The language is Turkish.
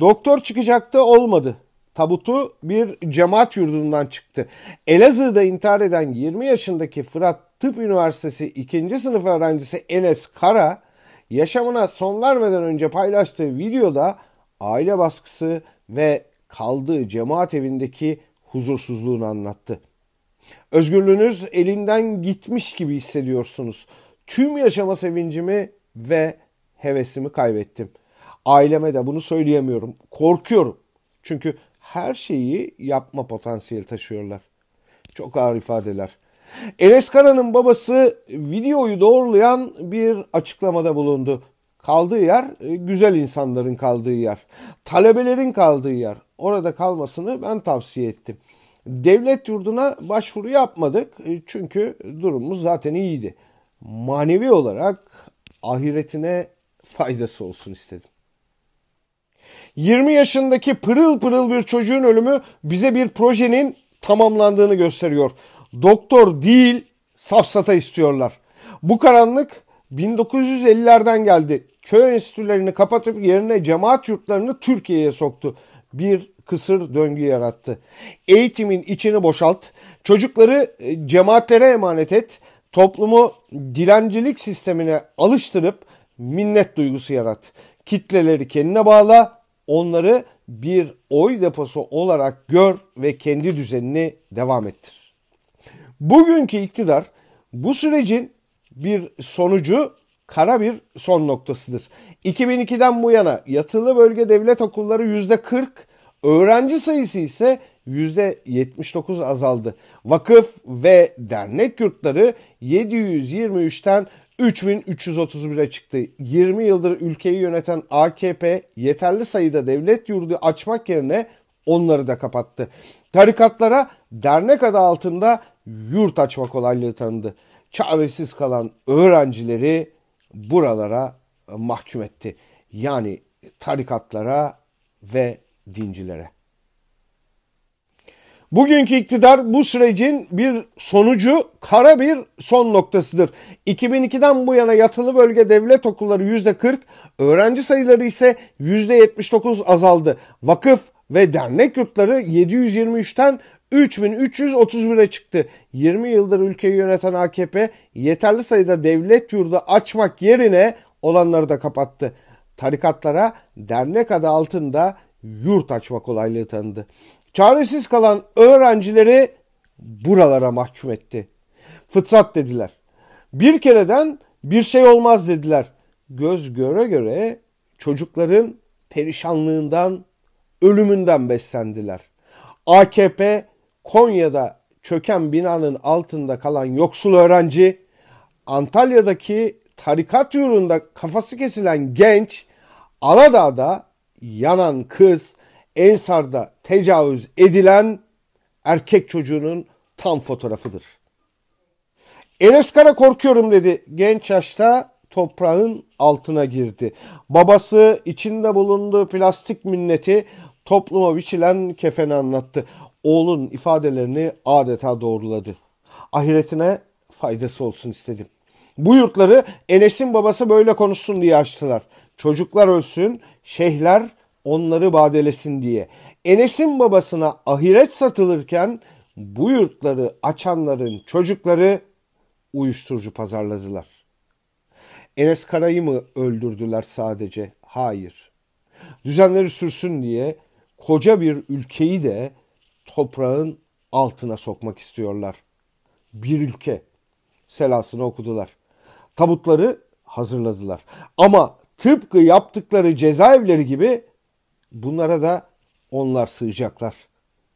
Doktor çıkacaktı olmadı. Tabutu bir cemaat yurdundan çıktı. Elazığ'da intihar eden 20 yaşındaki Fırat Tıp Üniversitesi 2. sınıf öğrencisi Enes Kara yaşamına son vermeden önce paylaştığı videoda aile baskısı ve kaldığı cemaat evindeki huzursuzluğunu anlattı. Özgürlüğünüz elinden gitmiş gibi hissediyorsunuz. Tüm yaşama sevincimi ve hevesimi kaybettim. Aileme de bunu söyleyemiyorum. Korkuyorum. Çünkü her şeyi yapma potansiyeli taşıyorlar. Çok ağır ifadeler. Enes Kara'nın babası videoyu doğrulayan bir açıklamada bulundu. Kaldığı yer e, güzel insanların kaldığı yer. Talebelerin kaldığı yer. Orada kalmasını ben tavsiye ettim. Devlet yurduna başvuru yapmadık e, çünkü durumumuz zaten iyiydi. Manevi olarak ahiretine faydası olsun istedim. 20 yaşındaki pırıl pırıl bir çocuğun ölümü bize bir projenin tamamlandığını gösteriyor. Doktor değil, safsata istiyorlar. Bu karanlık 1950'lerden geldi. Köy enstitülerini kapatıp yerine cemaat yurtlarını Türkiye'ye soktu. Bir kısır döngü yarattı. Eğitimin içini boşalt, çocukları e, cemaatlere emanet et, toplumu dilencilik sistemine alıştırıp minnet duygusu yarat. Kitleleri kendine bağla, onları bir oy deposu olarak gör ve kendi düzenini devam ettir. Bugünkü iktidar bu sürecin bir sonucu kara bir son noktasıdır. 2002'den bu yana yatılı bölge devlet okulları %40, öğrenci sayısı ise %79 azaldı. Vakıf ve dernek yurtları 723'ten 3331'e çıktı. 20 yıldır ülkeyi yöneten AKP yeterli sayıda devlet yurdu açmak yerine onları da kapattı. Tarikatlara dernek adı altında yurt açma kolaylığı tanıdı. Çaresiz kalan öğrencileri buralara mahkum etti. Yani tarikatlara ve dincilere. Bugünkü iktidar bu sürecin bir sonucu kara bir son noktasıdır. 2002'den bu yana yatılı bölge devlet okulları %40, öğrenci sayıları ise %79 azaldı. Vakıf ve dernek yurtları 723'ten 3331'e çıktı. 20 yıldır ülkeyi yöneten AKP yeterli sayıda devlet yurdu açmak yerine olanları da kapattı. Tarikatlara dernek adı altında yurt açma kolaylığı tanıdı. Çaresiz kalan öğrencileri buralara mahkum etti. Fıtrat dediler. Bir kereden bir şey olmaz dediler. Göz göre göre çocukların perişanlığından, ölümünden beslendiler. AKP Konya'da çöken binanın altında kalan yoksul öğrenci, Antalya'daki tarikat yurunda kafası kesilen genç, Aladağ'da yanan kız, Ensar'da tecavüz edilen erkek çocuğunun tam fotoğrafıdır. Enes Kara korkuyorum dedi. Genç yaşta toprağın altına girdi. Babası içinde bulunduğu plastik minneti topluma biçilen kefeni anlattı. Oğlun ifadelerini adeta doğruladı. Ahiretine faydası olsun istedim. Bu yurtları Enes'in babası böyle konuşsun diye açtılar. Çocuklar ölsün, şeyhler onları badelesin diye. Enes'in babasına ahiret satılırken bu yurtları açanların çocukları uyuşturucu pazarladılar. Enes Kara'yı mı öldürdüler sadece? Hayır. Düzenleri sürsün diye koca bir ülkeyi de toprağın altına sokmak istiyorlar. Bir ülke selasını okudular. Tabutları hazırladılar. Ama tıpkı yaptıkları cezaevleri gibi bunlara da onlar sığacaklar.